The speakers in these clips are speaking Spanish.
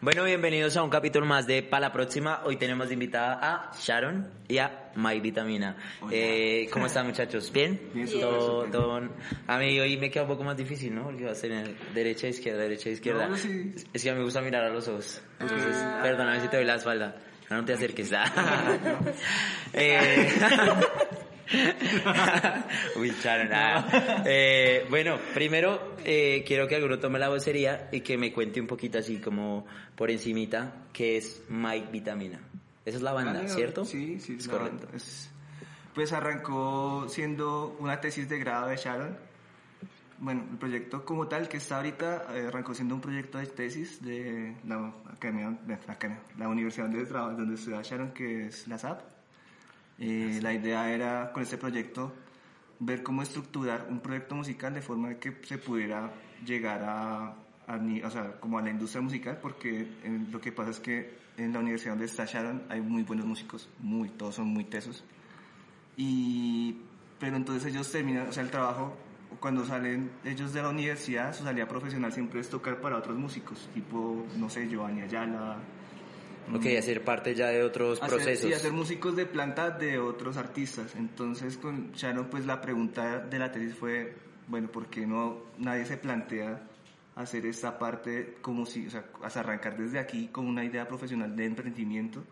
Bueno, bienvenidos a un capítulo más de Pa' la Próxima. Hoy tenemos invitada a Sharon y a My Vitamina. Eh, ¿Cómo están muchachos? ¿Bien? Bien, todo, A mí hoy me queda un poco más difícil, ¿no? Porque va a ser derecha, izquierda, derecha, izquierda. No, sí. Es que a mí me gusta mirar a los ojos. Entonces, perdóname si te doy la espalda. No, no te acerques. Eh, Uy, Sharon. ah. Eh, bueno, primero eh, quiero que alguno tome la vocería y que me cuente un poquito así como por encimita qué es Mike Vitamina. Esa es la banda, ¿cierto? Sí, sí, es correcto. banda. Es- pues arrancó siendo una tesis de grado de Sharon. Bueno, el proyecto como tal que está ahorita eh, arrancó siendo un proyecto de tesis de la academia, de la, academia- la universidad donde, donde estudia Sharon, que es la SAP. Eh, la idea era con este proyecto ver cómo estructurar un proyecto musical de forma que se pudiera llegar a, a o sea, como a la industria musical, porque eh, lo que pasa es que en la universidad donde está Sharon hay muy buenos músicos, muy, todos son muy tesos. Y, pero entonces ellos terminan, o sea, el trabajo, cuando salen ellos de la universidad, su salida profesional siempre es tocar para otros músicos, tipo, no sé, Giovanni Ayala. Ok, hacer parte ya de otros Hacer- procesos. Sí, hacer músicos de planta de otros artistas. Entonces con Sharon pues la pregunta de la tesis fue, bueno, ¿por qué no nadie se plantea hacer esta parte como si, o sea, hasta arrancar desde aquí con una idea profesional de emprendimiento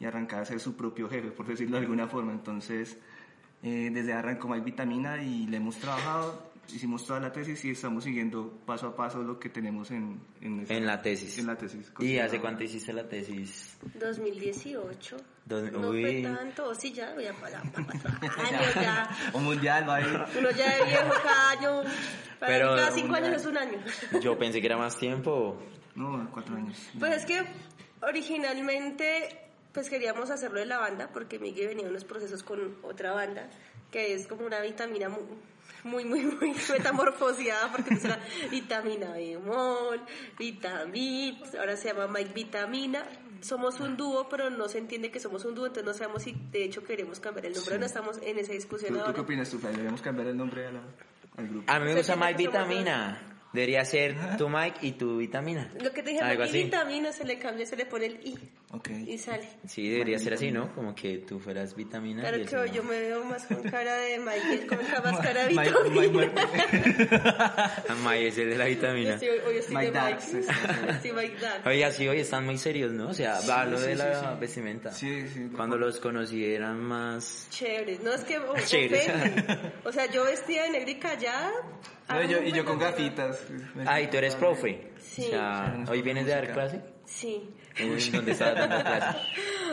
y arrancar a ser su propio jefe, por decirlo de alguna forma. Entonces, eh, desde arrancó My Vitamina y le hemos trabajado, hicimos toda la tesis y estamos siguiendo paso a paso lo que tenemos en, en, esa- En la tesis. En la tesis. ¿Y hace cuánto hiciste la tesis? 2018. Dos- no uy. fue tanto, sí, ya, ya para años ya. Un mundial va a ir. Uno ya de viejo cada año. Para Pero- cada cinco años es un año. Yo pensé que era más tiempo. No, cuatro años. Pues es que originalmente pues queríamos hacerlo de la banda porque Miguel venía en unos procesos con otra banda que es como una vitamina muy, muy, muy metamorfoseada porque es una vitamina bemol, vitamit, ahora se llama Mike Vitamina. Somos un dúo, pero no se entiende que somos un dúo, entonces no sabemos si de hecho queremos cambiar el nombre, no estamos en esa discusión ¿Tú, tú ahora. qué opinas, tú, Flavio? ¿Deberíamos cambiar el nombre a la- al grupo? A mí me gusta Mike Vitamina. Debería ser tu Mike y tu vitamina. Lo que te dije, Algo Mike así. Vitamina se le cambia, se le pone el I Ok. y sale. Sí, debería ser así, ¿no? Como que tú fueras vitamina. Claro que yo me veo más con cara de Michael, con la más cara de Mike- vitamina. Mike- Mike es el de la vitamina. estoy, hoy estoy Mike de Dax, Mike. es- Sí, Mike Dax. Oiga, sí, hoy están muy serios, ¿no? O sea, hablo sí, de sí, la sí. vestimenta. Sí, sí. Cuando los conocí eran más... Chévere. No es que o- Chévere. ofende. O sea, yo vestida de negro y callada. No, y yo, y yo con hago- gafitas. Ah, y tú eres profe. Sí. O sea, Sí, ¿hoy vienes de dar clase? Sí. ¿En dónde estás dando clase?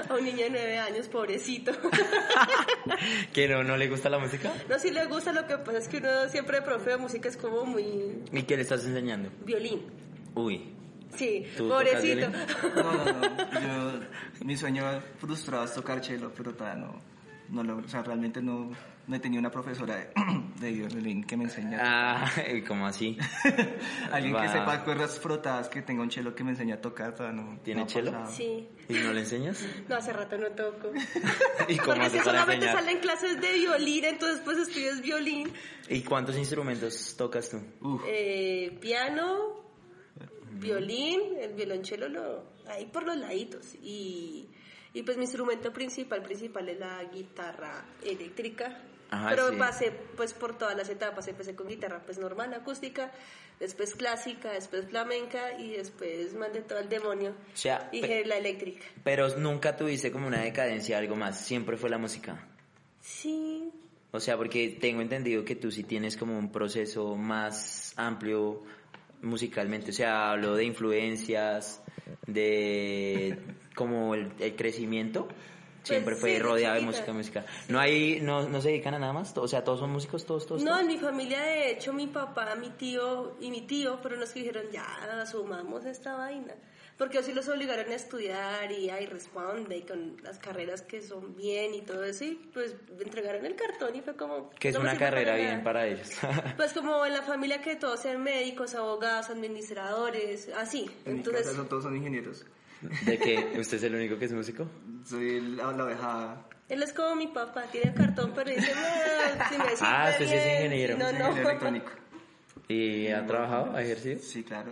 A un niño de nueve años, pobrecito. ¿Que no, no le gusta la música? No, si le gusta, lo que pasa es que uno siempre de profe de música es como muy ¿Y qué le estás enseñando? violín. Uy, Sí, ¿Tú tocas pobrecito. No, no, no. Yo, mi sueño frustrado es tocar cello, pero todavía no. no lo, o sea, realmente no, no he tenido una profesora de, de violín que me enseñe. ah, ¿cómo así? Alguien que sepa cuerdas frotadas, que tenga un cello que me enseñe a tocar, todavía no. ¿Tiene no pasado. Sí. ¿Y no le enseñas? No, hace rato no toco. ¿Y cómo Porque si solamente enseñar? salen clases de violín, entonces pues estudias violín, ¿Y cuántos instrumentos tocas tú? Eh, piano, violín, el violonchelo lo ahí por los laditos y y pues mi instrumento principal principal es la guitarra eléctrica. Ajá, pero sí. pasé pues por todas las etapas, empecé con guitarra pues normal, acústica, después clásica, después flamenca y después mandé todo al demonio. O sea, y dije la eléctrica. pero nunca tuviste como una decadencia, algo más. Siempre fue la música. Sí, O sea, porque tengo entendido que tú sí tienes como un proceso más amplio musicalmente. O sea, hablo de influencias, de como el, el crecimiento. Siempre Pues fue sí, de rodeado de música, música. No hay, no, no se dedican a nada más. O sea, todos son músicos, todos, todos. No, todos? en mi familia, de hecho, mi papá, mi tío y mi tío fueron los que dijeron, ya, asumamos esta vaina. Porque así los obligaron a estudiar y ahí responde y con las carreras que son bien y todo eso. Y pues entregaron el cartón y fue como... Que es no una carrera para bien para ellos. Pues como en la familia que todos sean médicos, abogados, administradores, así. en mi Entonces, casa son, todos son ingenieros. ¿De que ¿Usted es el único que es músico? Soy el- la, la oveja. él es como mi papá, tiene el cartón, pero dice, "No, si me Ah, usted sí es bien". ingeniero. No, ingeniero no. electrónico. ¿Y ha trabajado, ha ejercido? Sí, claro.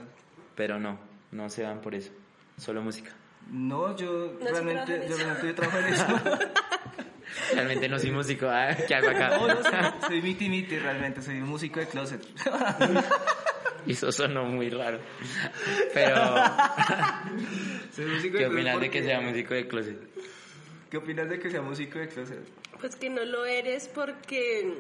Pero no, no se van por eso. Solo música. No, yo No, realmente, yo realmente yo trabajo en eso. Realmente no soy músico. ah, ¿Qué hago acá? No, no, soy, soy miti miti realmente, soy un músico de closet. Y eso sonó muy raro. Pero, Soy músico ¿qué de closet opinas de que sea músico de closet? ¿Qué opinas de que sea músico de closet? Pues que no lo eres porque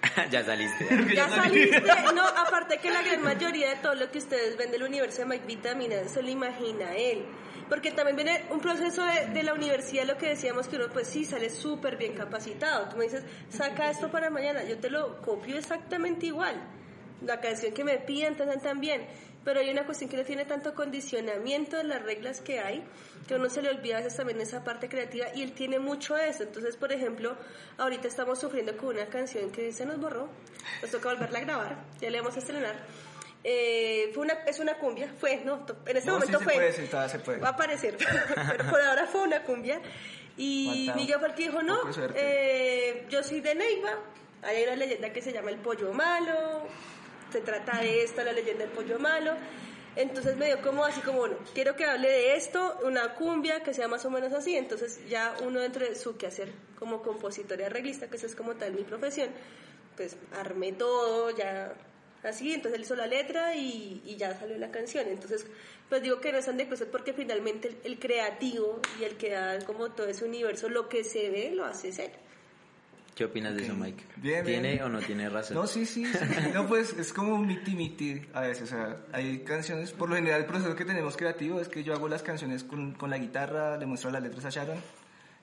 ya saliste. ya saliste. No, aparte que la gran mayoría de todo lo que ustedes ven del universo de Mike Vitamina se lo imagina él. Porque también viene un proceso de, de la universidad, lo que decíamos que uno pues sí sale súper bien capacitado. Tú me dices, saca esto para mañana, yo te lo copio exactamente igual. La canción que me piden tan, también. Pero hay una cuestión que no tiene tanto condicionamiento de las reglas que hay, que a uno se le olvida a veces también esa parte creativa y él tiene mucho eso. Entonces, por ejemplo, ahorita estamos sufriendo con una canción que se nos borró, nos toca volverla a grabar, ya le vamos a estrenar. Eh, fue una, es una cumbia, fue, no, en este No, sí momento se fue. puede, se puede. Va a aparecer, pero por ahora fue una cumbia. Y Falta Miguel fue el que dijo, no, eh, yo soy de Neiva, hay una leyenda que se llama el pollo malo, se trata de esto, la leyenda del pollo malo. Entonces me dio como así como, bueno, quiero que hable de esto, una cumbia que sea más o menos así. Entonces ya uno dentro de su quehacer como compositor y arreglista, que esa es como tal mi profesión, pues armé todo, ya así, entonces él hizo la letra y, ya salió la canción. Entonces, pues digo que no están de closet porque finalmente el, el creativo y el que da como todo ese universo, lo que se ve, lo hace ser. ¿Qué opinas de eso, Mike? Bien, ¿Tiene bien. o no tiene razón? No, sí, sí, sí. No, pues es como un miti miti a veces. O sea, hay canciones, por lo general el proceso que tenemos creativo es que yo hago las canciones con, con la guitarra, le muestro las letras a Sharon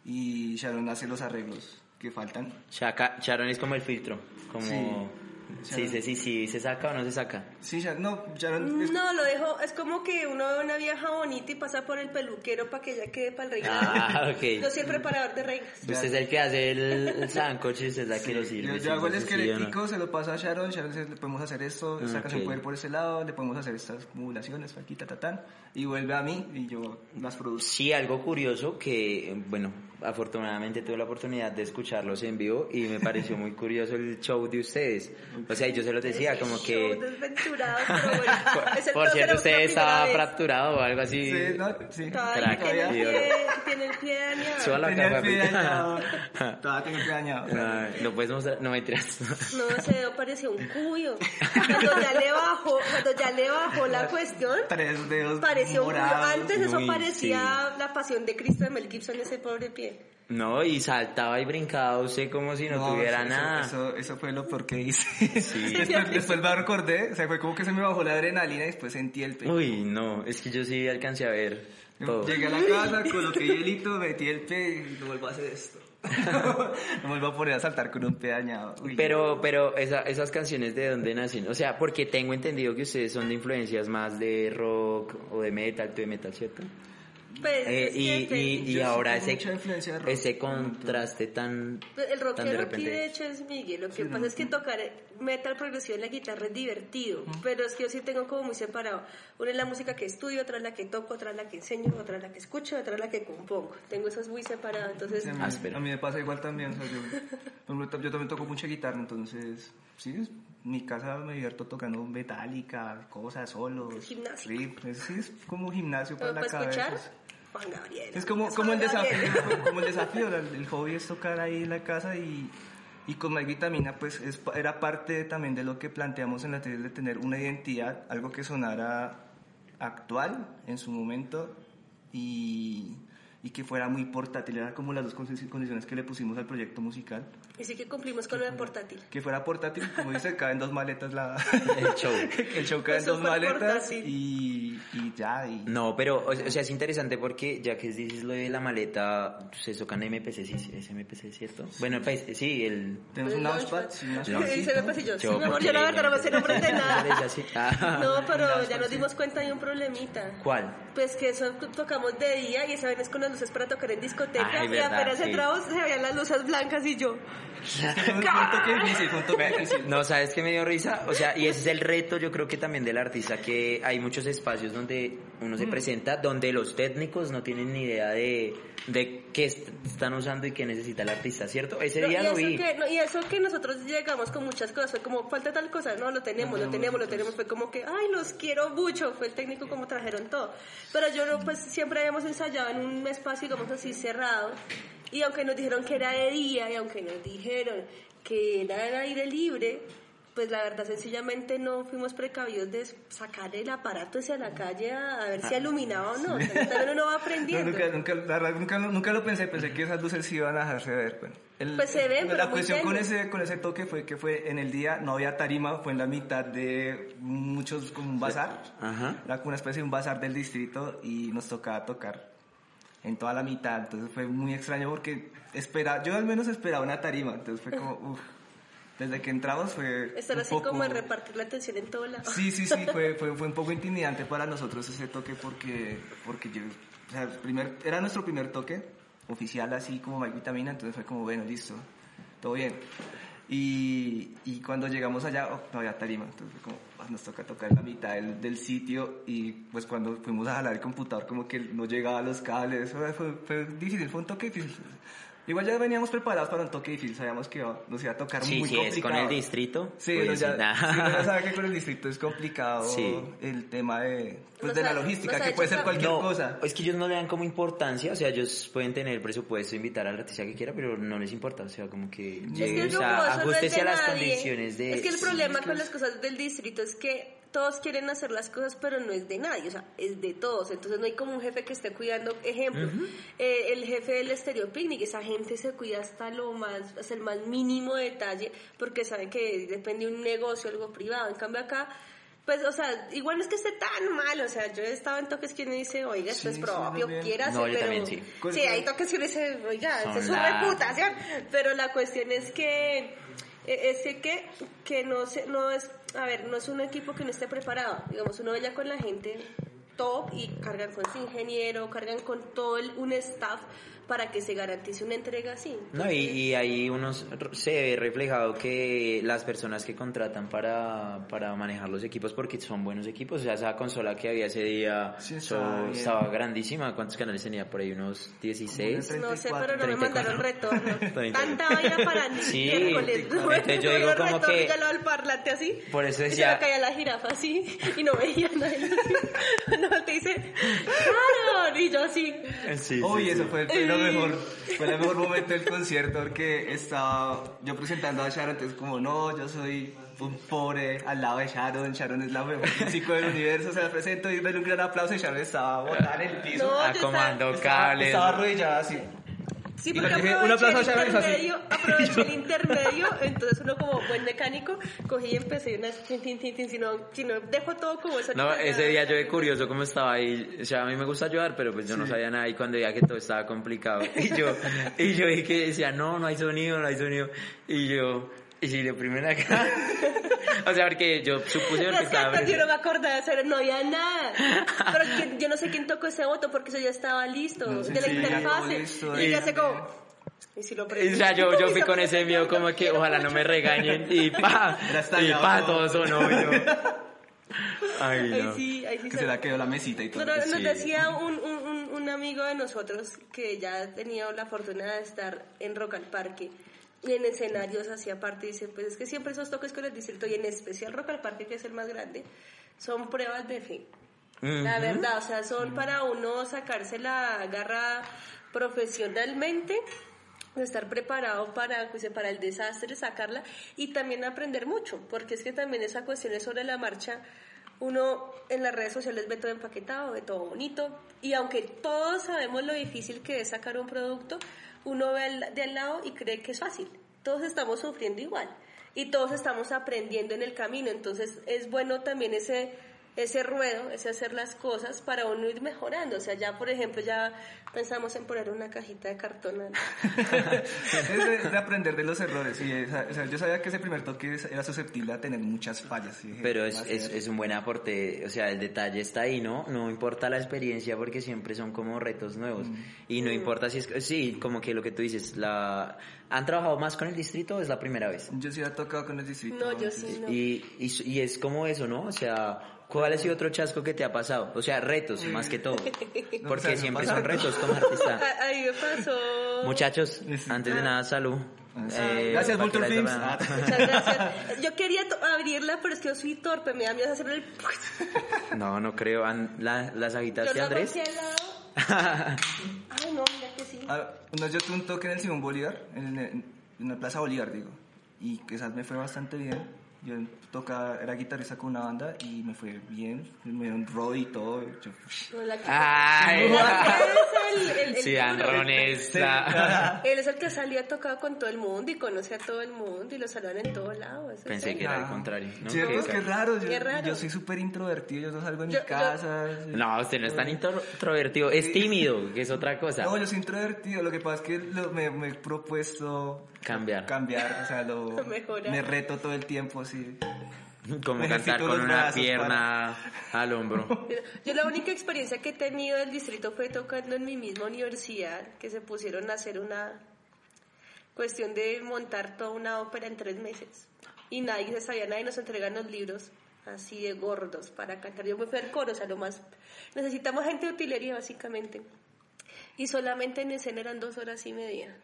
y Sharon hace los arreglos que faltan. Sharon es como el filtro. Como. Sí. Sí, sí, sí, sí, ¿se saca o no se saca? Sí, Sharon, no, Sharon es- No, lo dejo, es como que uno ve una vieja bonita y pasa por el peluquero para que ella quede para el reinado. Ah, ok. Yo soy el preparador de reinas. Usted es el que hace el, el sancocho y usted es la que lo sirve. Yo, yo sí, hago el sí, sí, ¿o no? esquelético, se lo paso a Sharon, Sharon dice, le podemos hacer esto, esta Ok. canción puede ir por ese lado, le podemos hacer estas modulaciones, aquí, ta, ta, tan, y vuelve a mí y yo las produzco. Sí, algo curioso que, bueno, afortunadamente tuve la oportunidad de escucharlos en vivo y me pareció muy curioso el show de ustedes. O sea, yo se los decía como Show que... desventurado, pero bueno. es el Por cierto, usted estaba fracturado o algo así. Sí, no, sí. Crack, tiene el pie, tiene el pie dañado. Suba la Tenía el pie papi. dañado. Todavía tengo el pie dañado. No, no puedes mostrar, no me tiras. No, ese dedo parecía un cuyo. Cuando ya le bajó, cuando ya le bajó la cuestión, Tres dedos pareció un cuyo. Antes eso parecía la pasión de Cristo de Mel Gibson, ese pobre pie. No, y saltaba y brincaba usted como si no, tuviera eso, nada. Eso, eso fue lo peor que hice. Sí. después, después me recordé, o sea, fue como que se me bajó la adrenalina y después sentí el pie. Uy, no, es que yo sí alcancé a ver todo. Llegué a la casa, coloqué hielito, metí el pie y no vuelvo a hacer esto. no vuelvo a poner a saltar con un pie dañado. Uy, Pero, pero esa- esas canciones de dónde nacen, o sea, porque tengo entendido que ustedes son de influencias más de rock o de metal, tú de metal, ¿cierto? Pues, Eh, y, y, y sí ahora ese, mucha influencia de rock. ese contraste tan, Pues, El tan de rockero aquí de hecho es Miguel. Lo que pasa es que tocar metal progresivo en la guitarra es divertido, pero es que yo sí tengo como muy separado. Una es la música que estudio, otra es la que toco, otra es la que enseño, otra es la que escucho, otra es la que compongo. Tengo eso muy separado, entonces Sí, a, mí, a mí me pasa igual también. o sea, yo, yo también toco mucha guitarra, entonces, sí, es- mi casa me divierto tocando metálica, cosas, solos. Gimnasio. riff, es- sí, es como gimnasio para ¿Pero la para escuchar? cabeza. Juan Gabriel. Es como, Es como el desafío, como el desafío, el, hobby es tocar ahí en la casa y, y con My Vitamina pues es, era parte también de lo que planteamos en la tesis de tener una identidad, algo que sonara actual en su momento y, y que fuera muy portátil, era como las dos condi- condiciones que le pusimos al proyecto musical, Y sí que cumplimos con lo de portátil. que fuera portátil, como dice, caen dos maletas la... El show. el show cae en dos maletas y, y ya, y... No, pero, o, o sea, es interesante porque ya que dices lo de la maleta, se tocan MPC, sí, es MPC, ¿cierto? Bueno, pues, sí, el... Tenemos un launchpad, sí, un me pasó yo. Sí, mi amor, porque- yo la verdad no me sé nombres de nada. No, pero ya nos dimos cuenta de un problemita. ¿Cuál? Pues que eso tocamos de día y esa vez es con las luces para tocar en discoteca Ay, y verdad, apenas sí. entramos se veían las luces blancas y yo. No, ¿sabes qué me dio risa? O sea, y ese es el reto, yo creo que también del artista, que hay muchos espacios donde uno se presenta, donde los técnicos no tienen ni idea de, de qué est- están usando y qué necesita el artista, ¿cierto? Ese No, día lo vi. que, no, y eso que nosotros llegamos con muchas cosas, fue como, falta tal cosa, no, lo tenemos, lo tenemos, lo tenemos, fue como que, ay, los quiero mucho, fue el técnico como trajeron todo. Pero yo, no, pues, siempre habíamos ensayado en un espacio, digamos así, cerrado, y aunque nos dijeron que era de día, y aunque nos dijeron que era en aire libre, pues la verdad sencillamente no fuimos precavidos de sacar el aparato hacia la calle a, ver si iluminaba o no. O sea, también uno va No, aprendiendo. nunca, nunca, la verdad, nunca, nunca lo pensé, pensé que esas luces sí iban a dejarse ver. Bueno, el- Pues se ven, pero La cuestión con ese, con ese toque fue que fue en el día, no había tarima, fue en la mitad de muchos, como un bazar. Ajá. Era como una especie de un bazar del distrito y nos tocaba tocar en toda la mitad. Entonces fue muy extraño porque espera, yo al menos esperaba una tarima. Entonces fue como, uff. Desde que entramos fue. Estar así poco- como de repartir la atención en todo lado. Sí, sí, sí, fue, fue, fue un poco intimidante para nosotros ese toque porque, porque yo, o sea, primer, era nuestro primer toque oficial así como Mike Vitamina, entonces fue como, bueno, listo, todo bien. Y, y cuando llegamos allá, oh, no había tarima, entonces como, ah, nos toca tocar la mitad del, del sitio y pues cuando fuimos a jalar el computador como que no llegaba los cables, fue, fue, fue difícil, fue un toque difícil. Igual ya veníamos preparados para un toque difícil, sabíamos que nos iba a tocar Sí, muy sí, complicado. es con el distrito. Sí, pues, uno ya, sí, ya sabe que con el distrito es complicado Sí. el tema de, pues, de la logística, que puede ser cualquier no, cosa. es que ellos no le dan como importancia, o sea, ellos pueden tener presupuesto, invitar al artista que quiera, pero no les importa, o sea, como que Es que el o sea, no de a las nadie. condiciones de... Es que el Sí, problema es que con es- las cosas del distrito es que todos quieren hacer las cosas, pero no es de nadie, o sea, es de todos. Entonces no hay como un jefe que esté cuidando. Ejemplo, eh, el jefe del Estéreo Picnic, esa gente se cuida hasta lo más, hasta el más mínimo detalle, porque saben que depende de un negocio, algo privado. En cambio acá, pues, o sea, igual no es que esté tan mal, o sea, yo he estado en toques que uno dice, oiga, esto Sí, es propio, también. quiera No, pero... también sí. Sí, hay toques que uno dice, oiga, es su la- reputación. Pero la cuestión es que es que, que, que no, se, no es, a ver, no es un equipo que no esté preparado. Digamos, uno vaya con la gente top y cargan con su ingeniero, cargan con todo el- un staff para que se garantice una entrega así. No, y, y ahí unos se ve reflejado que las personas que contratan para, para manejar los equipos, porque son buenos equipos, o sea, esa consola que había ese día Sí, so- estaba grandísima, ¿cuántos canales tenía? Por ahí unos 16. Como No sé, pero no me 34. mandaron retorno. 34. Tanta vaina para ni Sí, entonces yo digo como que- y ya lo al parlante así. Por eso Y se decía- me caía la jirafa así y no veía nada. No, te dice, ¡Claro! Y yo así. Sí, Uy, sí, eso sí. fue, fue lo mejor, fue el mejor momento del concierto porque estaba yo presentando a Sharon, entonces como no, yo soy un pobre al lado de Sharon, Sharon es la mejor músico del universo, se la presento y ven un gran aplauso y Sharon estaba botada en el piso. No, yo Acomodando estaba- cables. Estaba arrodillada así. Sí, porque dije, aproveché, un aplauso a el intermedio, aproveché el intermedio, entonces uno como buen mecánico, cogí y empecé una tin, tin, tin, tin, si no, si no dejo todo como eso. No, ese día yo de curioso cómo estaba ahí, o sea, a mí me gusta ayudar, pero pues yo no sabía nada y cuando veía que todo estaba complicado y yo, y yo que decía, no, no hay sonido, no hay sonido, y yo, y si de primera acá, o sea, porque yo supuse No, que es que estaba... antes yo no me acordaba de hacer, no había nada. Pero que- yo no sé quién tocó ese botón porque eso ya estaba listo, No sé, de la sí, interfase. listo, y ya sé como... Y si lo O sea, yo, yo fui se con ese miedo como que ojalá no me regañen y pa, y pa, todo. sonó yo, ay Ahí no. sí, ahí sí Que se la quedó la mesita y todo. Pero nos Sí. decía un, un, un, un amigo de nosotros que ya ha tenido la fortuna de estar en Rock al Parque y en escenarios hacía parte, dice, pues es que siempre esos toques con el distrito y en especial Rock al Parque, que es el más grande, son pruebas de fe. La Ujú. verdad, o sea, son para uno sacarse la garra profesionalmente, estar preparado para, pues, para el desastre, sacarla y también aprender mucho, porque es que también esa cuestión es sobre la marcha. Uno en las redes sociales ve todo empaquetado, ve todo bonito, y aunque todos sabemos lo difícil que es sacar un producto, uno ve de al lado y cree que es fácil. Todos estamos sufriendo igual y todos estamos aprendiendo en el camino, entonces es bueno también ese ese ruedo, ese hacer las cosas para uno ir mejorando. O sea, ya, por ejemplo, ya pensamos en poner una cajita de cartón. ¿no? es, de, es de aprender de los errores. Y, esa- o sea, yo sabía que ese primer toque es- era susceptible a tener muchas fallas. dije, Pero "Va es, a es, ser". es un buen aporte, o sea, el detalle está ahí, ¿no? No importa la experiencia porque siempre son como retos nuevos. Y no importa si es, sí, como que lo que tú dices, la ¿han trabajado más con el distrito o es la primera vez? Yo sí había tocado con el distrito. No, yo sí, no. Y, y, y es como eso, ¿no? O sea, ¿cuál ha sido otro chasco que te ha pasado? O sea, retos, más que todo. No, Porque o sea, no siempre son retos como artista. Ahí me pasó. Muchachos, antes de nada, salud. Eh, Gracias, Vulture Films. Ah. Muchas gracias. Yo quería abrirla, pero es que yo soy torpe, me da miedo hacer el... No, no creo. ¿La, ¿Las Yo agitaste, Andrés? hacia el lado. Ay, no, mira que sí. Ah, no, yo tuve un toque en el Simón Bolívar, en, en- en la Plaza Bolívar, digo. Y quizás me fue bastante bien. Yo tocaba, era guitarrista con una banda y me fue bien. Me dieron road y todo. Yo, Ay, es el- el- el sí, Él es el que salía a tocar con todo el mundo y conoce a todo el mundo y lo saludan en todos lados. Pensé que era al Ah. contrario. ¿no? Sí, Que- pues qué raro. Yo, Qué raro. yo soy súper introvertido, yo no salgo mi Yo- yo- casa. sí. No, usted no es tan intro- introvertido, es tímido, que es otra cosa. No, yo soy introvertido. Lo que pasa es que lo- me, me he propuesto Cambiar. cambiar. O sea, lo, Mejorar. me reto todo el tiempo, sí. Como Me cantar con una pierna al hombro. Yo la única experiencia que he tenido del distrito fue tocando en mi misma universidad, que se pusieron a hacer una cuestión de montar toda una ópera en tres meses. Y nadie se sabía, nadie nos entregan los libros así de gordos para cantar. Yo me fui al coro, o sea, lo más... Necesitamos gente de utilería, básicamente. Y solamente en escena eran dos horas y media.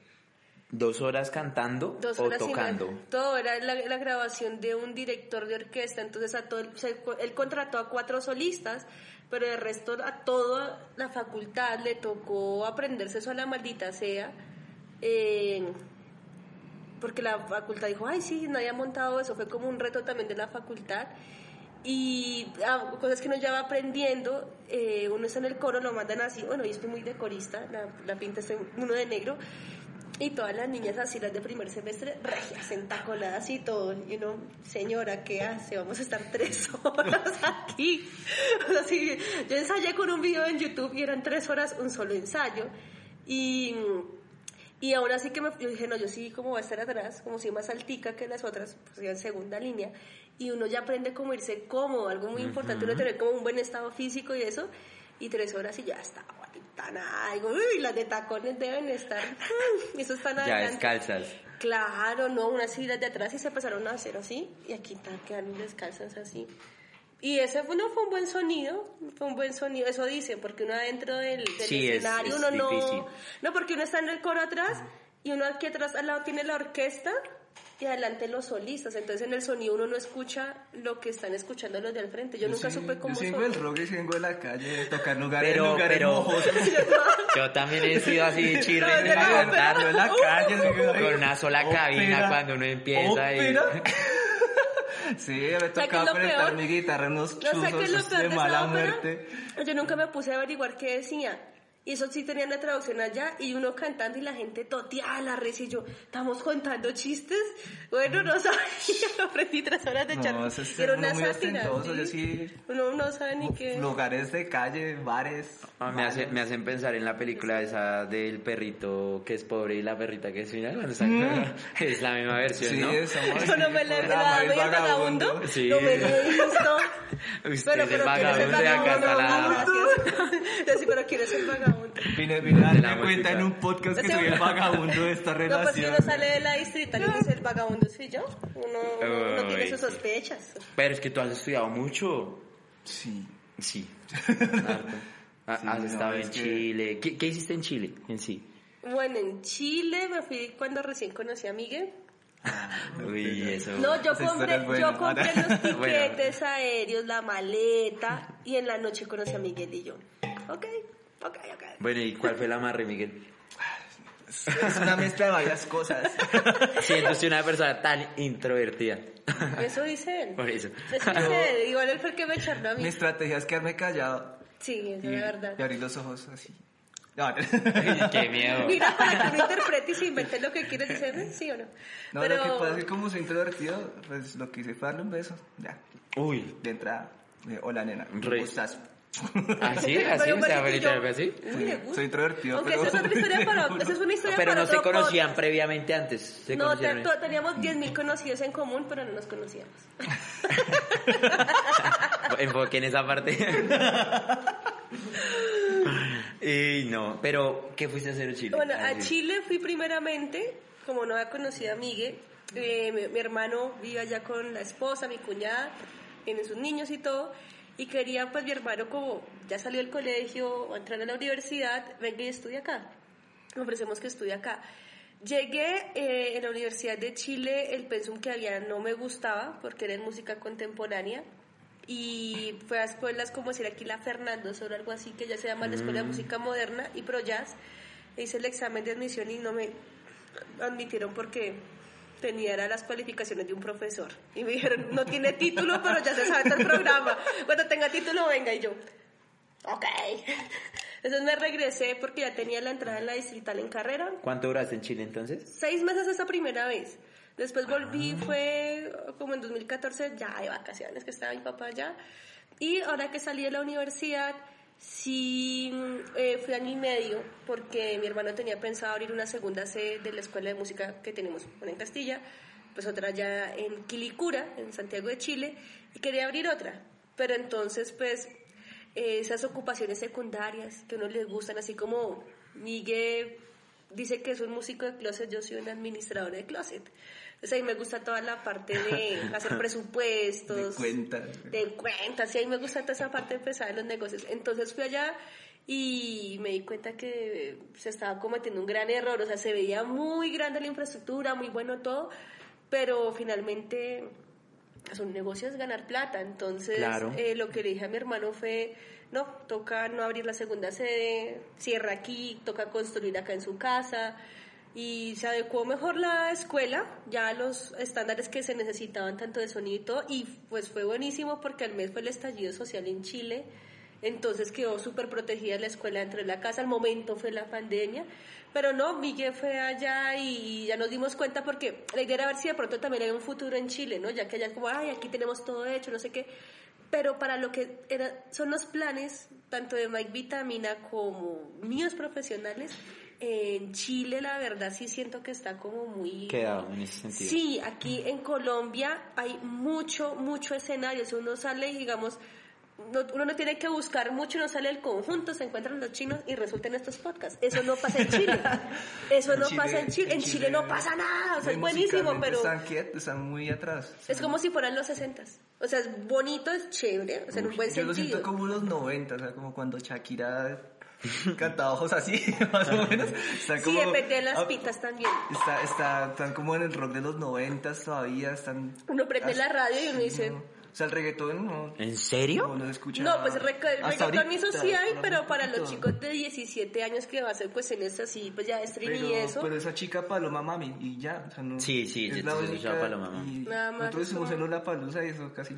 ¿Dos horas cantando Dos o horas tocando? Todo era la, la grabación de un director de orquesta, entonces a todo, el- él contrató a cuatro solistas, pero el resto a toda la facultad le tocó aprenderse eso a la maldita sea, eh, porque la facultad dijo, ay sí, nadie ha montado eso, fue como un reto también de la facultad. Y ah, cosas que uno ya va aprendiendo, eh, uno está en el coro, lo mandan así, bueno, yo estoy muy de corista, la, la pinta estoy uno de negro, y todas las niñas así, las de primer semestre, regias, entacoladas y todo. Y uno, señora, ¿qué hace? Vamos a estar tres horas aquí. O sea, sí, yo ensayé con un video en YouTube y eran tres horas un solo ensayo. Y, y ahora sí que me, yo dije, no, yo sí como voy a estar atrás, como soy más altica que las otras, pues yo en segunda línea. Y uno ya aprende cómo irse cómodo, algo muy importante, uno tener como un buen estado físico y eso. Y tres horas y ya está, nada. Digo, uy, las de tacones deben estar, eso están Ya descalzas. Claro, no, unas filas de atrás y se empezaron a hacer así, y aquí están quedando descalzas así. Y ese fue, no, fue un buen sonido, fue un buen sonido, eso dicen, porque uno adentro del, del Sí, es- escenario, es uno difícil. no... No, porque uno está en el coro atrás, y uno aquí atrás al lado tiene la orquesta, y adelante los solistas, entonces en el sonido uno no escucha lo que están escuchando los de al frente. Yo, nunca sí, supe cómo Yo vengo son. del rock y vengo de la calle, de tocar lugares, Pero- lugares pero- mojosos. Yo también he sido así chirre No, en yo la no, Yo en la calle, con una sola cabina cuando uno empieza y... Sí, me tocaba peor? mi guitarra en unos No sé qué es lo chuzos peor de mala muerte. Yo nunca me puse a averiguar qué decía. Y eso sí tenían la traducción allá y uno cantando y la gente toteaba la risa y yo, ¿estamos contando chistes? Bueno, no sabía, aprendí tres horas de No, charla. eso es Era uno una muy sátira. ¿sí? Uno no sabe ni qué. Lugares de calle, bares. Ah, me, hace- me hacen pensar en la película esa del perrito que es pobre y la perrita que es final. cuando está- Es la misma versión, Sí, ¿no? somos- Yo no me la la Mabel doy el vagabundo. Sí. No me le visto. Usted Pero, es pero el ¿quién es el vagabundo de acá vagabundo? la... Yo sí, pero ¿quién es el vagabundo? Vine, vine a darme cuenta en un podcast que soy el vagabundo de esta No, pues si relación. uno sale de la distrital y dice el vagabundo soy yo, uno, uno, uno tiene sus sospechas. Pero es que tú has estudiado mucho. Sí. Sí. Harto. Ha- Sí, has no, estado es en que- Chile. ¿Qué, qué hiciste en Chile en sí? Bueno, en Chile me fui cuando recién conocí a Miguel. Uy, eso. No, yo compré, es yo compré los tiquetes Bueno. aéreos, la maleta, y en la noche conocí a Miguel y yo. Ok, ok, ok. Bueno, ¿y cuál fue la amarre, Miguel? Es una mezcla de varias cosas. Siento usted una persona tan introvertida. Eso dice él. Por eso. Eso dice él. Igual él fue el que me charló a Mi mí. estrategia es quedarme callado Sí, eso y, es verdad. y abrir los ojos así. No, no. Qué miedo. Mira, para que uno interprete y se invente lo que quiere decir, ¿sí o no? No, Pero... lo que pasa es que como soy introvertido, pues lo que hice fue darle un beso. Ya, Uy. de entrada. Hola, nena. ¿Cómo Re- estás? ¿Así? ¿Así? ¿O sea, así? Uy, le gusta. Soy introvertido, Aunque pero... esa es otra historia para, esa es una historia Pero para no se conocían previamente antes. Se No, to- teníamos 10.000 conocidos en común, pero no nos conocíamos. Enfoque en esa parte. y no, pero ¿qué fuiste a hacer en Chile? Bueno, a. Chile fui primeramente, como no había conocido a Miguel, eh, mi, mi hermano vive allá con la esposa, mi cuñada, tienen sus niños y todo, y quería pues mi hermano como ya salió del colegio o entrar a la universidad, venga y estudia acá. Ofrecemos que estudie acá. Llegué eh, en la Universidad de Chile, el pensum que había no me gustaba porque era en música contemporánea y fue a escuelas como decir aquí la Fernando Soro, algo así que ya se llama la Escuela de Música Moderna y Pro Jazz. Hice el examen de admisión y no me admitieron porque tenía era las cualificaciones de un profesor y me dijeron no tiene título pero ya se sabe todo el programa cuando tenga título venga y yo ok entonces me regresé porque ya tenía la entrada en la distrital en carrera ¿Cuánto duraste en Chile entonces? seis meses esa primera vez. Después volví, fue como en 2014, ya de vacaciones, que estaba mi papá allá. Y ahora que salí de la universidad, sí eh, fui año y medio, porque mi hermano tenía pensado abrir una segunda sede de la escuela de música que tenemos, una en Castilla, pues otra ya en Quilicura, en Santiago de Chile, y quería abrir otra. Pero entonces, pues, eh, esas ocupaciones secundarias que a uno les gustan, así como Miguel dice que es un músico de closet, yo soy un administrador de closet. O sea, a mí me gusta toda la parte de hacer presupuestos. De cuentas. De cuentas, y a mí me gusta toda esa parte de empezar en los negocios. Entonces fui allá y me di cuenta que se estaba cometiendo un gran error. O sea, se veía muy grande la infraestructura, muy bueno todo, pero finalmente pues, un negocio es ganar plata. Entonces, Claro. eh, lo que le dije a mi hermano fue, no, toca no abrir la segunda sede, cierra aquí, toca construir acá en su casa. Y se adecuó mejor la escuela, ya a los estándares que se necesitaban, tanto de sonido y todo, y pues fue buenísimo porque al mes fue el estallido social en Chile, entonces quedó súper protegida la escuela dentro de la casa, al momento fue la pandemia, pero no, Miguel fue allá y ya nos dimos cuenta porque la idea era ver si de pronto también hay un futuro en Chile, ¿no? Ya que allá es como, ay, aquí tenemos todo hecho, no sé qué, pero para lo que era, son los planes, tanto de Mike Vitamina como míos profesionales, en Chile la verdad sí siento que está como muy... Quedado en ese sentido. Sí, aquí en Colombia hay mucho, mucho escenario. Si uno sale, y, digamos, no- uno no tiene que buscar mucho, uno sale del conjunto, se encuentran los chinos y resultan estos podcasts. Eso no pasa en Chile. Eso no Chile- pasa en Chile. En Chile no pasa nada. O sea, es buenísimo, pero Están quietos, están muy atrás. es como si fueran los sesentas. O sea, es bonito, es chévere, o sea, en un buen Yo lo sentido. siento como los 90, o sea, como cuando Shakira cantaba ojos así, más o menos. Está Sí, como, depende de las ah, pitas también. Está, está, están como en el rock de los 90 todavía, están... Uno prende la radio y uno dice... no. O sea, el reggaetón no... ¿En serio? No, no se escucha. No, pues reco- hasta reggaetón ahorita, sí hay, pero para los chicos de 17 años que va a ser pues en esto así, pues ya streaming Pero, y eso. pero esa chica Paloma Mami, y ya, o sea, no... Sí, sí, es la única, escuchaba Paloma Mami. Nada más Nosotros hicimos como- en Lollapalooza y eso casi...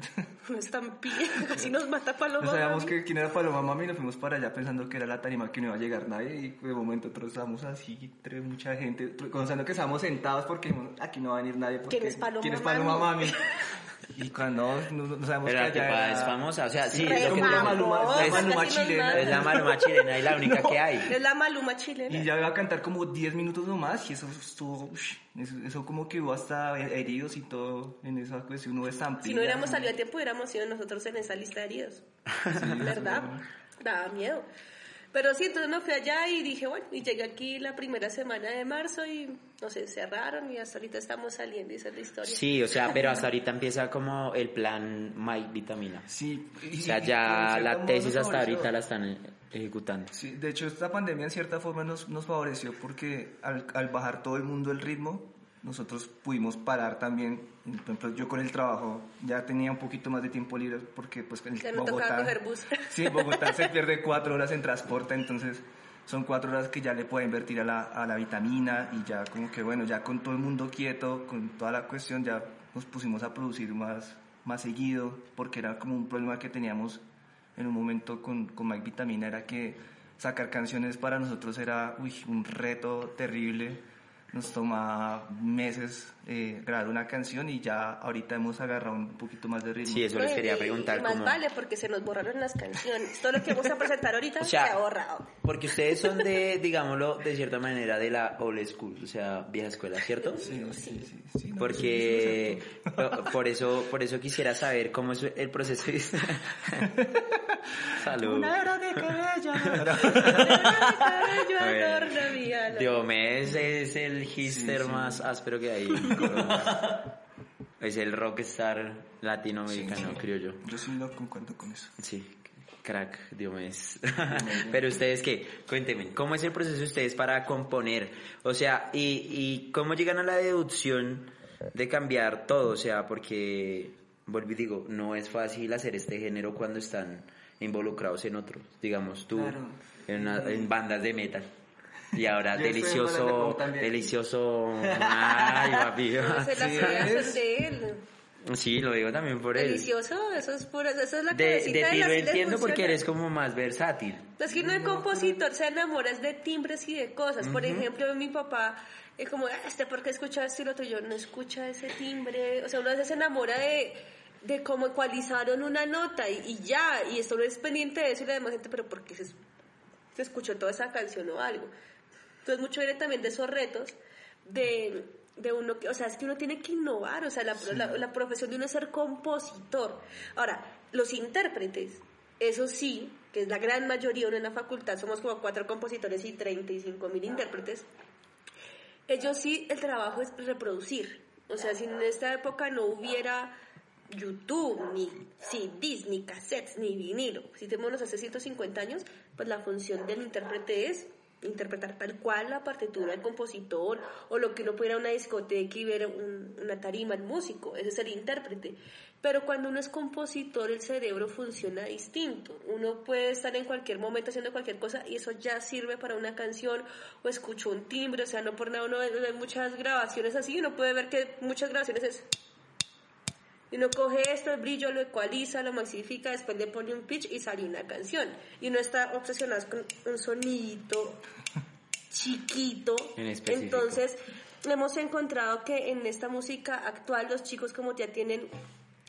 No están pidiendo, casi nos mata Paloma. No sabíamos Mami. que quién era Paloma Mami y nos fuimos para allá pensando que era la tarima que no iba a llegar nadie y de momento nosotros estábamos así, entre mucha gente, pensando que estábamos sentados porque dijimos, aquí no va a venir nadie. Porque, ¿Quién es Paloma ¿quién es Paloma Mami? Mami? Y cuando no, no sabemos Pero la que tipa es famosa, o sea, sí, Re lo que la Maluma, es la Maluma chilena. es la Maluma chilena y la única que hay. Es la Maluma chilena. Y ya iba a cantar como 10 minutos nomás y eso estuvo, eso, eso como que hubo hasta heridos y todo en esa cuestión, hubo estampillas. Si no hubiéramos salido a tiempo, hubiéramos sido nosotros en esa lista de heridos. ¿Verdad? Daba miedo. Pero sí, entonces me fui allá y dije, bueno, y llegué aquí la primera semana de marzo y, no sé, cerraron y hasta ahorita estamos saliendo y esa es la historia. Sí, o sea, pero hasta ahorita empieza como el plan My Vitamina. Sí. y- O sea, ya la tesis nos hasta favoreció. ahorita la están eh, ejecutando. Sí, de hecho esta pandemia en cierta forma nos, nos favoreció porque al, al bajar todo el mundo el ritmo, nosotros pudimos parar también. Ejemplo, yo con el trabajo ya tenía un poquito más de tiempo libre porque pues en Ya Bogotá... coger bus. Sí, en Bogotá se pierde cuatro horas en transporte, entonces son cuatro horas que ya le puede invertir a la, a la vitamina y ya como que bueno, ya con todo el mundo quieto, con toda la cuestión, ya nos pusimos a producir más, más seguido porque era como un problema que teníamos en un momento con, con Mike Vitamina, era que sacar canciones para nosotros era uy, un reto terrible. Nos toma meses eh, grabar una canción y ya ahorita hemos agarrado un poquito más de ritmo. Sí, eso les Bueno, quería preguntar. y más vale, porque se nos borraron las canciones. Todo lo que vamos a presentar ahorita O sea, se ha borrado. Porque ustedes son de, digámoslo, de cierta manera, de la old school, o sea, vieja escuela, ¿cierto? Sí, sí, sí. sí, no, Porque po- por eso, por eso quisiera saber cómo es el proceso. Salud. Una era de cabello. Bueno. adorno mi alma. Diomedes es el hister Sí, sí. más áspero que hay. en es el rockstar latinoamericano, creo yo. Yo sí no concuerdo con eso. Sí, crack, Diomedes. Pero ustedes qué, cuéntenme, ¿cómo es el proceso de ustedes para componer? O sea, y, y cómo llegan a la deducción de cambiar todo, o sea, porque, vuelvo y digo, no es fácil hacer este género cuando están involucrados en otros, digamos tú, Claro. en, una- en bandas de metal. Y ahora delicioso, delicioso, ay, papi. No se las de él. Sí, lo digo también por él. Delicioso, eso es pura, eso es la De, de de ti lo entiendo porque eres como más versátil. Es que uno de compositor se enamora es de timbres y de cosas. Por ejemplo, mi papá es como, "Ah, este, ¿por qué escucha esto y lo otro? Yo no escucha ese timbre. O sea, uno a veces se enamora de, de cómo ecualizaron una nota y, y ya. Y esto no es pendiente de eso y la demás gente, pero ¿por qué se, se escuchó toda esa canción o algo? Entonces, mucho viene también de esos retos de, de uno que, o sea, es que uno tiene que innovar, o sea, la, la, la profesión de uno es ser compositor. Ahora, los intérpretes, eso sí, que es la gran mayoría, uno en la facultad, somos como cuatro compositores y 35 mil intérpretes, ellos sí, el trabajo es reproducir. O sea, si en esta época no hubiera YouTube, ni CDs, ni cassettes, ni vinilo, si tenemos hace 150 años, pues la función del intérprete es interpretar tal cual la partitura del compositor o lo que uno pudiera a una discoteca y ver un- una tarima, el músico, ese es el intérprete. Pero cuando uno es compositor, el cerebro funciona distinto. Uno puede estar en cualquier momento haciendo cualquier cosa y eso ya sirve para una canción o escuchó un timbre, o sea, no por nada uno ve muchas grabaciones así, uno puede ver que muchas grabaciones es y uno coge esto, el brillo, lo ecualiza, lo maxifica, después le pone un pitch y sale una canción. Y uno está obsesionado con un sonidito chiquito. En. Entonces, hemos encontrado que en esta música actual los chicos como ya tienen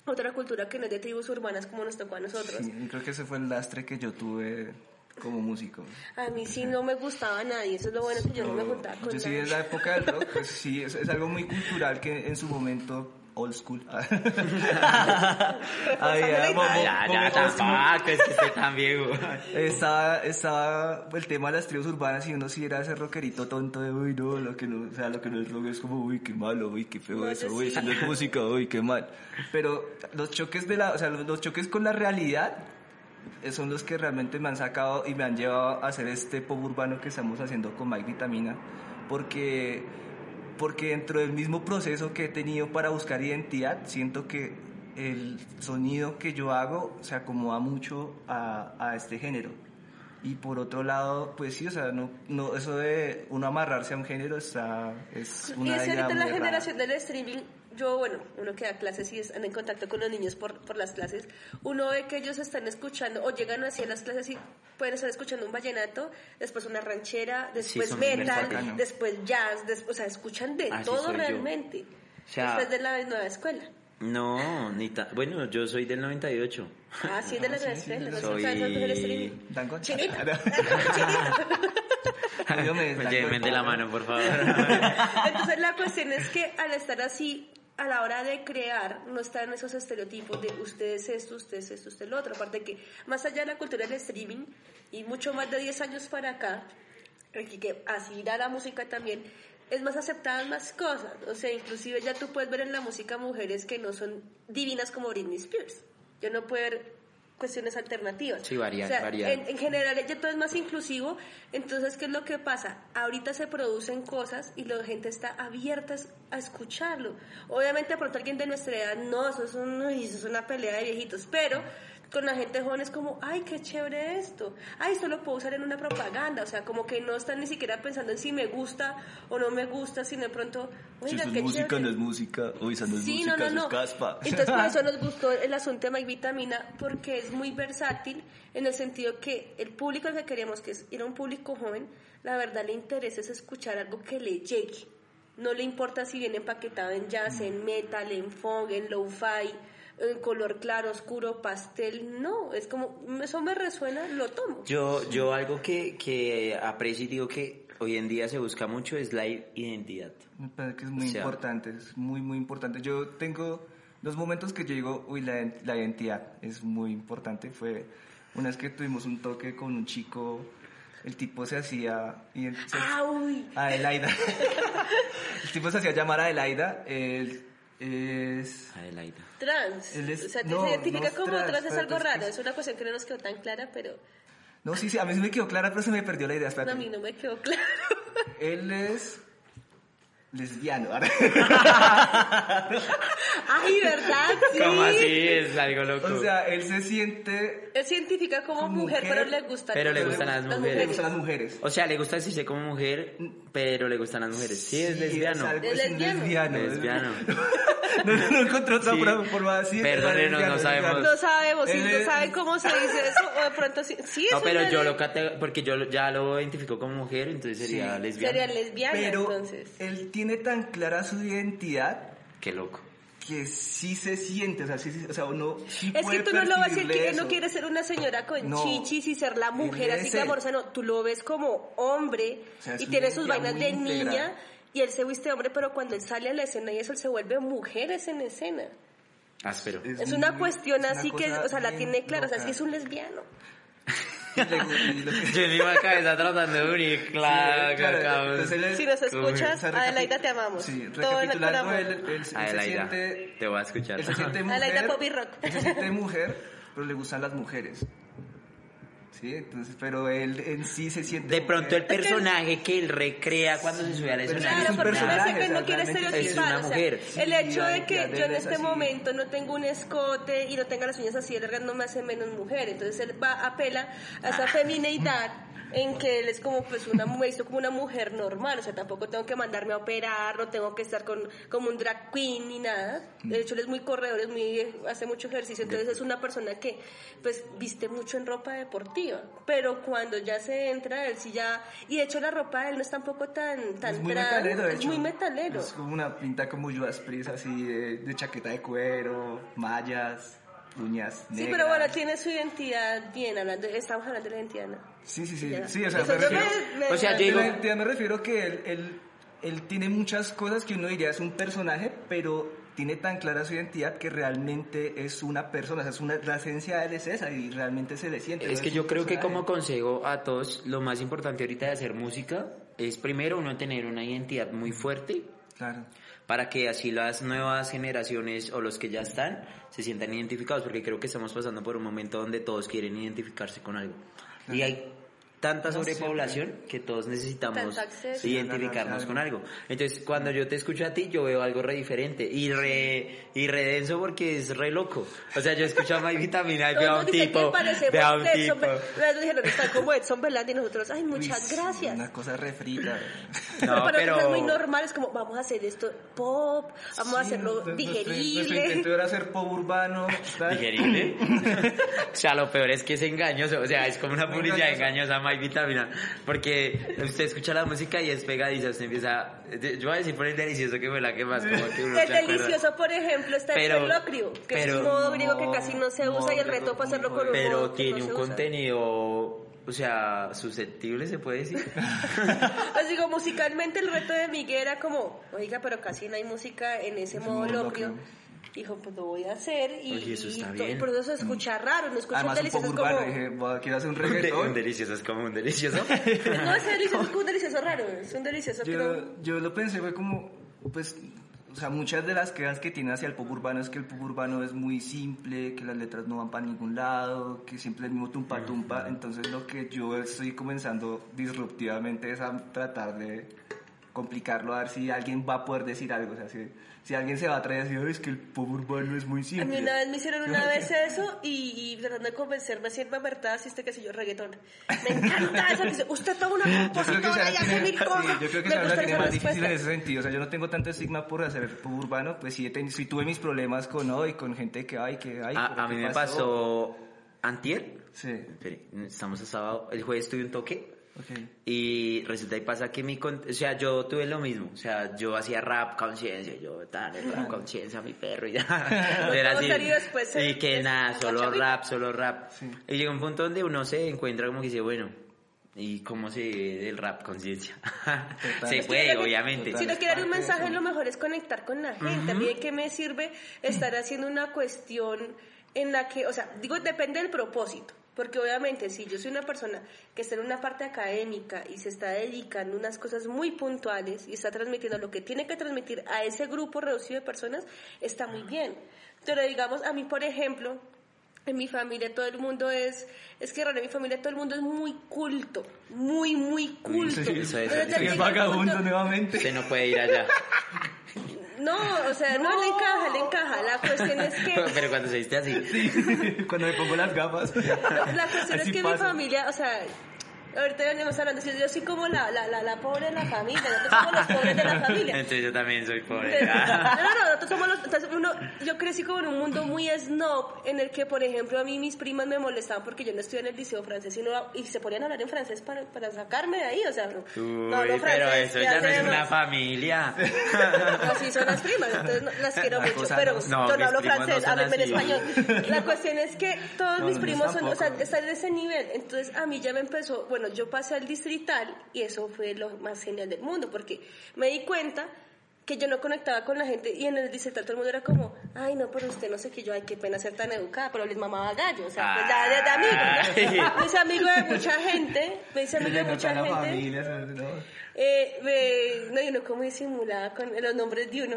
otra cultura que no es de tribus urbanas como nos tocó a nosotros. Sí, creo que ese fue el lastre que yo tuve como músico. A mí sí no me gustaba nadie, eso es lo bueno que yo no me juntaba con Yo sí, en la época del rock, pues sí, es, es algo muy cultural que en su momento, old school. había mo- mo- Ya, ya, tampoco, es que estoy tan viejo. Estaba, estaba el tema de las tribus urbanas y uno sí era ese rockerito tonto de, uy, no, lo que no, o sea, lo que no es rock es como, uy, qué malo, uy, qué feo No, eso, uy, sí. eso no es música, uy, qué mal. Pero los choques de la, o sea, los, los choques con la realidad eh, son los que realmente me han sacado y me han llevado a hacer este pop urbano que estamos haciendo con Mike Vitamina, porque, porque dentro del mismo proceso que he tenido para buscar identidad, siento que el sonido que yo hago se acomoda mucho a, a este género. Y por otro lado, pues sí, o sea, no, no, eso de uno amarrarse a un género está, es Y una es que idea ahorita la generación del streaming, yo, bueno, uno que da clases y están en contacto con los niños por, por las clases, uno ve que ellos están escuchando o llegan así a las clases y pueden estar escuchando un vallenato, después una ranchera, después metal, después jazz, después, o sea, escuchan de Así todo realmente. O sea- después de la nueva escuela. No, ni ta- Bueno, yo soy del 98. Ah, sí, de la nueva escuela. ¿no? Soy-. Chinita. Llévenme de la mano, por favor. Entonces la cuestión es que al estar así, a la hora de crear, no están esos estereotipos de ustedes esto, ustedes esto, usted lo otro. Aparte que más allá de la cultura del streaming y mucho más de 10 años para acá, que así irá la música también, es más aceptada más cosas. O sea, inclusive ya tú puedes ver en la música mujeres que no son divinas como Britney Spears. Yo no puedo cuestiones alternativas. Sí, O sea, en, en general ya todo es más inclusivo, entonces ¿qué es lo que pasa? Ahorita se producen cosas y la gente está abierta a escucharlo. Obviamente de pronto alguien de nuestra edad, no, eso es, un- eso es una pelea de viejitos, pero con la gente joven es como, ay, qué chévere esto, ay, esto lo puedo usar en una propaganda, o sea, como que no están ni siquiera pensando en si me gusta o no me gusta, sino de pronto, Si oiga, es qué música, chévere". no es música. Uy, esa no es Sí, música, no, no, eso no. es caspa. Entonces por eso nos gustó el asunto de My Vitamina porque es muy versátil en el sentido que el público al que queremos, que es ir a un público joven, la verdad le interesa es escuchar algo que le llegue. No le importa si viene empaquetado en jazz, en metal, en funk, en lo-fi, en color claro, oscuro, pastel. No, es como, eso me resuena, lo tomo. Yo, yo algo que, que aprecio y digo que hoy en día se busca mucho es la identidad. Me parece que es muy O sea- importante, es muy, muy importante. Yo tengo dos momentos que yo digo, uy, la, la identidad es muy importante. Fue una vez que tuvimos un toque con un chico, el tipo se hacía... y se- Ah, uy. Adelaida. el tipo se hacía llamar Adelaida. Él es... Adelaida. Trans. Él es- o sea, te no, se identifica no como trans, trans, es algo es- raro. Es una cuestión que no nos quedó tan clara, pero No, sí, sí, a mí se me quedó clara, pero se me perdió la idea. a Espérate. mí no me quedó claro. Él es lesbiano. Ay, ¿verdad? Sí. ¿Cómo así? Es algo loco. o sea, él se siente... Él se identifica como, Como mujer, mujer, pero le gustan pero le gustan las Le mujeres. gustan las mujeres. O sea, le gusta decirse como mujer, pero le gustan las mujeres. Sí, es lesbiano. algo- Es lesbiano. lesbiano. Lesbiano. No, no, no encontré otra Sí. forma de decir. Perdónenos, no sabemos. No sabemos, si no es- saben cómo se dice eso, o de pronto sí. sí No, es pero yo lo cate- porque yo lo- ya lo identifico como mujer, entonces sería Sí. lesbiano. Sería lesbiana, Pero entonces. él tiene tan clara su identidad Qué loco. Que sí se siente, o sea, sí, sí- o sea uno sí Es que tú no lo vas a decir percibirle que él no quiere ser una señora con No. chichis y ser la mujer así es que él. amorosa, no, tú lo ves como hombre O sea, es y tiene sus vainas de integral. niña y él se viste hombre, pero cuando él sale a la escena y eso él se vuelve mujeres en escena. Áspero. Es una muy- cuestión es una así que, o sea, la tiene clara, o sea, sí es un lesbiano. Y le- y lo que- Yo en mi cabeza tratando de unir, claro, Sí, claro, entonces Si nos escuchas, Adelaida, te amamos. Sí, recapitulando, amor. él, él- él se Adelaida, siente... te voy a escuchar. Él se siente mujer, Adelaida Poppy Rock. él se siente mujer, pero le gustan las mujeres. Sí, entonces, pero él en sí se siente De pronto el personaje que él recrea cuando se sube al escenario. es Claro, un porque personaje, dice que no quiere es estereotipar. una o sea, el hecho de que yo en es este así. momento no tengo un escote y no tenga las uñas así de largas no me hace menos mujer. Entonces él va, apela a esa femineidad en que él es como pues una me visto como una mujer normal, o sea, tampoco tengo que mandarme a operar, no tengo que estar con como un drag queen ni nada. De hecho, él es muy corredor, es muy hace mucho ejercicio, entonces es una persona que pues viste mucho en ropa deportiva, pero cuando ya se entra él sí ya y de hecho la ropa de él no es tampoco tan tan Es muy trans, metalero, de es hecho. muy metalero. Es como una pinta como Priest, así de, de chaqueta de cuero, mallas, uñas Sí, pero bueno, tiene su identidad bien, hablando, estamos hablando de la identidad, ¿no? Sí, sí, sí. Ya. Sí, o sea, me refiero... me- me- O sea, yo digo- la me refiero que él, él, él tiene muchas cosas que uno diría es un personaje, pero tiene tan clara su identidad que realmente es una persona, o sea, es una, la esencia de él es esa y realmente se le siente. Es que yo creo que como consejo a todos, lo más importante ahorita de hacer música es primero uno tener una identidad muy fuerte Claro. para que así las nuevas generaciones o los que ya están se sientan identificados, porque creo que estamos pasando por un momento donde todos quieren identificarse con algo. Y hay tanta sobrepoblación que todos necesitamos identificarnos con algo. Entonces, cuando yo te escucho a ti, yo veo algo re diferente y re, y re denso porque es re loco. O sea, yo escucho a My Vitamina y veo a un tipo, veo a un tipo. Dijeron, están como Edson Belandi y nosotros, ay, muchas gracias. Una cosa refrita. No, pero... es muy normal, es como, vamos a hacer esto pop, vamos a hacerlo digerible. intento era hacer pop urbano. digerible. o sea, lo peor es que es engañoso, o sea, es como una publicidad engañosa, My Vitamina, porque usted escucha la música y es pegadiza, usted empieza, yo voy a decir por el delicioso que fue la que más como que uno El delicioso, por ejemplo, está Pero- el pelocrio, que es pero- un modo griego que casi no se usa y el reto para hacerlo con un Pero modo que tiene no un se usa. contenido, o sea, susceptible se puede decir. Pues digo, musicalmente el reto de Miguel era como, oiga, pero casi no hay música en ese modo modo locrio. locrio. Dijo, pues lo voy a hacer y, Oye, eso está y bien. por eso se escucha raro, no escucha Además, un pop delicioso es urbano. como... Dije, "Voy a- quiero hacer un un, de- un reggaetón. delicioso es como un delicioso. No, ese delicioso es como un delicioso raro, es un delicioso. Yo, yo lo pensé, fue como, pues, o sea, muchas de las quejas que tiene hacia el pop urbano es que el pop urbano es muy simple, que las letras no van para ningún lado, que siempre es el mismo tumpa tumpa. Entonces, lo que yo estoy comenzando disruptivamente es a tratar de complicarlo, a ver si alguien va a poder decir algo. O sea, si, si alguien se va a traer así, "Ay, es que el pop urbano es muy A simple. mí una vez me hicieron una vez eso y, y tratando de convencerme así en verdad así este que sé yo, reggaetón. Me encanta eso, que dice, usted toma una compositora y hace mil cosas. sí, yo creo que Me Sara la gusta tiene más difícil en ese sentido. O sea, yo no tengo tanto estigma por hacer pop urbano, pues sí, sí tuve mis problemas con hoy, con gente que, ay, que, ay, a, a mí ¿qué me pasó antier, Sí. Espere, estamos a sábado, el jueves tuve un toque Ok. Y resulta y pasa que mi... O sea, yo tuve lo mismo. O sea, yo hacía rap conciencia. Yo, tal, el rap conciencia, mi perro y ya. Era así. después Y que es- nada, solo rap, solo rap. Sí. Y llega un punto donde uno se encuentra como que dice, bueno... ¿Y cómo se ve del rap conciencia? se que puede, que- obviamente. Si no quiere dar un mensaje, lo mejor es conectar con la gente. A mí, ¿de qué me sirve estar haciendo una cuestión en la que, o sea, digo, depende del propósito. Porque obviamente, si yo soy una persona que está en una parte académica y se está dedicando a unas cosas muy puntuales y está transmitiendo lo que tiene que transmitir a ese grupo reducido de personas, está muy bien. Pero digamos, a mí, por ejemplo, en mi familia todo el mundo es, es que raro, en mi familia todo el mundo es muy culto, muy, muy culto. sí, Entonces, eso llega es vagabundo nuevamente. Usted no puede ir allá. No, o sea, no, le encaja, le encaja. La cuestión es que, Pero cuando se viste así... Cuando me pongo las gafas. la cuestión Así es que mi familia, o sea, ahorita venimos hablando, si yo soy como la, la, la, la pobre de la familia, nosotros somos los pobres de la familia. Entonces yo también soy pobre. Entonces, no, no, no, nosotros somos los, entonces uno, yo crecí como en un mundo muy snob, en el que, por ejemplo, a mí mis primas me molestaban porque yo no estudié en el liceo francés y, no- y se ponían a hablar en francés para, para sacarme de ahí, o sea, no, Uy, no, no pero francés, eso ya no es una familia. Así son las primas, entonces no- las quiero mucho, pero no- yo no, hablo francés, háblenme en español. La cuestión es que todos mis primos son, o sea, están en ese nivel, entonces a mí ya me empezó, bueno, yo pasé al distrital y eso fue lo más genial del mundo, porque me di cuenta que yo no conectaba con la gente y en el distrital todo el mundo era como, ay no, pero usted no sé qué yo, ay qué pena ser tan educada, pero les mamaba gallo, o sea, pues ya de, de amigo, ¿no? Me hice amigo de mucha gente, me hice amigo de mucha gente. No. Eh, me- no, y uno como disimulaba con los nombres de uno.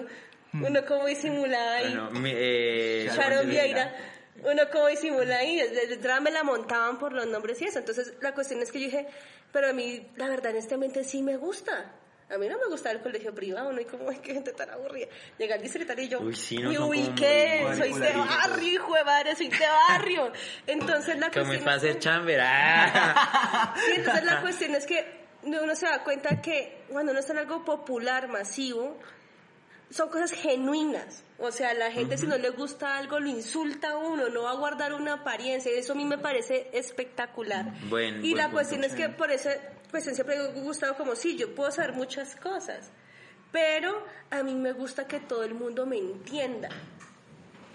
Uno como disimulaba ahí. Bueno, mi- eh, Sharon Vieira. Uno como disimulaba ahí. Desde atrás me la montaban por los nombres y eso. Entonces, la cuestión es que yo dije, pero a mí, la verdad, honestamente sí me gusta. A mí no me gusta el colegio privado, ¿no? Y como, ay, qué gente tan aburrida. Llega al distrital y yo, Uy, sí, no, me como ubiqué, soy de barrio, hijo de madre, soy de barrio. Entonces, la como es cuestión para es que- hacer chamber. ah. Sí, entonces la cuestión es que uno se da cuenta que cuando uno está en algo popular, masivo, son cosas genuinas. O sea, la gente si no le gusta algo lo insulta a uno, no va a guardar una apariencia. Y eso a mí me parece espectacular. Buen- y buen la punto, cuestión es que por esa cuestión siempre me ha gustado como, sí, yo puedo saber muchas cosas, pero a mí me gusta que todo el mundo me entienda.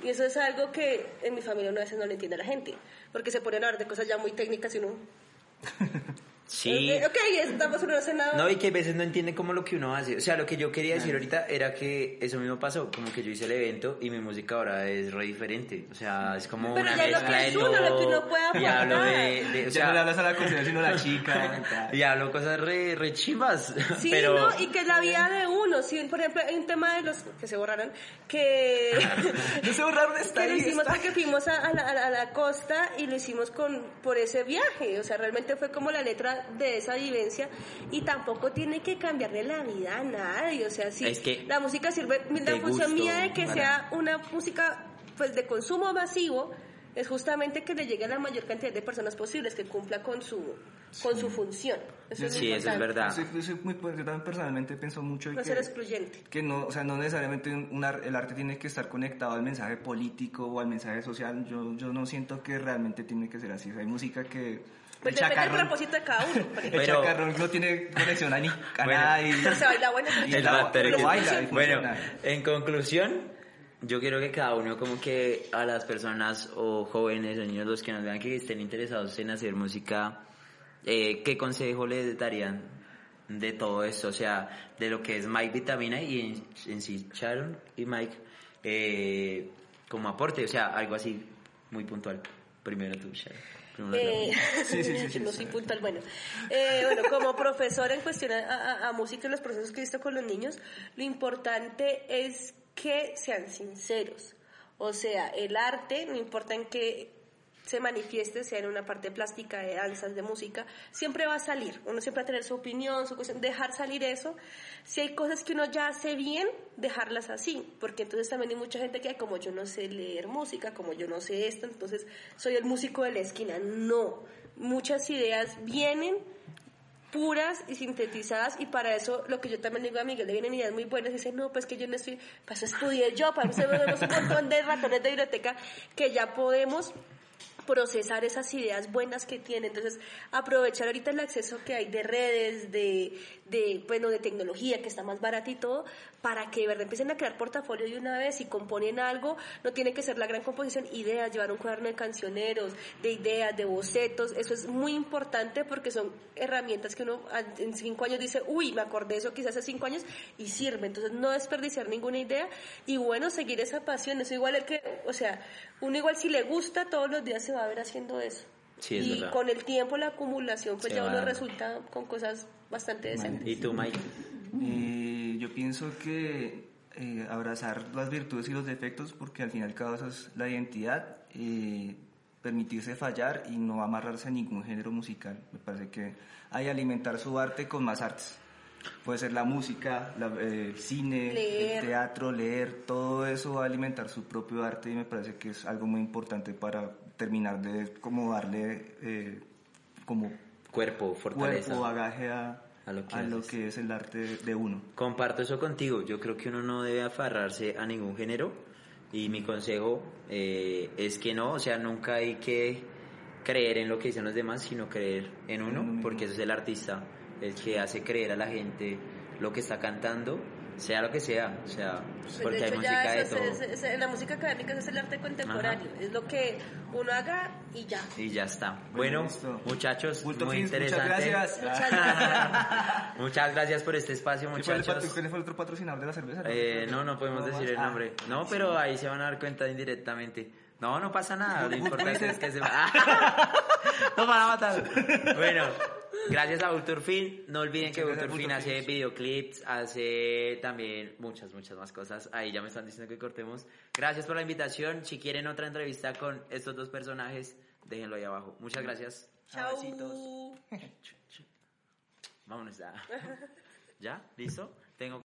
Y eso es algo que en mi familia uno a veces no le entiende a la gente, porque se ponen a hablar de cosas ya muy técnicas y uno... Sí. Ok, estamos escenario. No, y que a veces no entiende como lo que uno hace. O sea, lo que yo quería decir ahorita era que eso mismo pasó. Como que yo hice el evento y mi música ahora es re diferente. O sea, es como Pero una ya lo que es uno, lo que uno puede Y hablo de... de- o ya no le sea, hablas a la cocina, sino a la chica. y hablo cosas re, re chimbas. Sí, pero... ¿no? y que es la vida de uno. Sí, por ejemplo, hay un tema de los que se borraron, que, No se borraron esta que lo hicimos está. porque fuimos a, a la, a la- a la costa y lo hicimos con por ese viaje. O sea, realmente fue como la letra de esa vivencia y tampoco tiene que cambiarle la vida a nadie. O sea, sí, Es que la música sirve, la función gusto, mía de que para- sea una música pues de consumo masivo es justamente que le llegue a la mayor cantidad de personas posibles, que cumpla con su, con su función. Eso es Sí, eso es verdad. Soy- yo soy muy, yo también personalmente pienso mucho No que, ser excluyente. que no, o sea, no necesariamente un el arte tiene que estar conectado al mensaje político o al mensaje social. Yo, yo no siento que realmente tiene que ser así. O sea, hay música que Pues el depende del propósito de cada uno. por el. Pero- chacarrón no tiene conexión a, ni, a Bueno. nada y, se baila bueno. y El la- batero lo que- baila y Bueno, en conclusión, yo quiero que cada uno, como que a las personas o jóvenes o niños, los que nos vean que estén interesados en hacer música, eh, ¿qué consejo les darían de todo esto? O sea, de lo que es Mike Vitamina y en, en sí Sharon y Mike eh, como aporte, o sea, algo así muy puntual. Primero tú, Sharon. Eh. Sí, no. Bueno, eh, bueno, como profesora en cuestión a, a- a música y los procesos que he visto con los niños, lo importante es que sean sinceros. O sea, el arte, no importa en qué se manifieste, sea en una parte plástica, de danzas, de música, siempre va a salir. Uno siempre va a tener su opinión, su cuestión, dejar salir eso. Si hay cosas que uno ya hace bien, dejarlas así, porque entonces también hay mucha gente que "Ay, como yo no sé leer música, como yo no sé esto, entonces soy el músico de la esquina. No, muchas ideas vienen puras y sintetizadas y para eso lo que yo también digo a Miguel, le vienen ideas muy buenas y dice, no, pues que yo no estoy, para eso estudié yo, para eso tenemos un montón de ratones de biblioteca que ya podemos procesar esas ideas buenas que tiene. Entonces, aprovechar ahorita el acceso que hay de redes, de, de, bueno, de tecnología, que está más barata y todo, para que de verdad empiecen a crear portafolio de una vez y componen algo, no tiene que ser la gran composición, ideas, llevar un cuaderno de cancioneros, de ideas, de bocetos, eso es muy importante porque son herramientas que uno en cinco años dice, uy, me acordé eso quizás hace cinco años y sirve, entonces no desperdiciar ninguna idea y bueno, seguir esa pasión, eso igual el que, o sea, uno igual si le gusta todos los días se va a ver haciendo eso. Sí, es y verdad. con el tiempo, la acumulación, pues Se ya va uno resulta con cosas bastante decentes. ¿Y tú, Mike? Eh, yo pienso que eh, abrazar las virtudes y los defectos, porque al fin y al cabo eso es la identidad, eh, permitirse fallar y no amarrarse a ningún género musical. Me parece que hay alimentar su arte con más artes. Puede ser la música, la- eh, el cine, Leer. el teatro, leer, todo eso va a alimentar su propio arte y me parece que es algo muy importante para terminar de como darle eh, como Cuerpo, fortaleza. cuerpo, bagaje a, A lo que a lo haces. que es el arte de uno. Comparto eso contigo. Yo creo que uno no debe aferrarse a ningún género y mi consejo eh, es que no, o sea, nunca hay que creer en lo que dicen los demás, sino creer en uno, porque ese es el artista, el que hace creer a la gente lo que está cantando, sea lo que sea, o sea, Pues, porque de hay hecho, música ya de eso todo. es- es- es- en la música académica es el arte contemporáneo, es lo que uno haga y ya. Y ya está. Bueno, Bueno, muchachos, Bulto muy Fins, interesante. Muchas gracias. Muchas gracias. Muchas gracias por este espacio, ¿Qué fue el muchachos. ¿Quién fue el otro patrocinador de la cerveza? Eh, no, no podemos decir el Ah, nombre. No, pero ahí se van a dar cuenta indirectamente. No, no pasa nada. Lo importante es que se va. Nos van a matar. Bueno, gracias a Vulturfin. No olviden que Muchas Vulturfin hace videoclips, hace también muchas, muchas más cosas. Ahí ya me están diciendo que cortemos. Gracias por la invitación. Si quieren otra entrevista con estos dos personajes, déjenlo ahí abajo. Muchas gracias. Chao. Vámonos ya. ¿Ya? ¿Listo? Tengo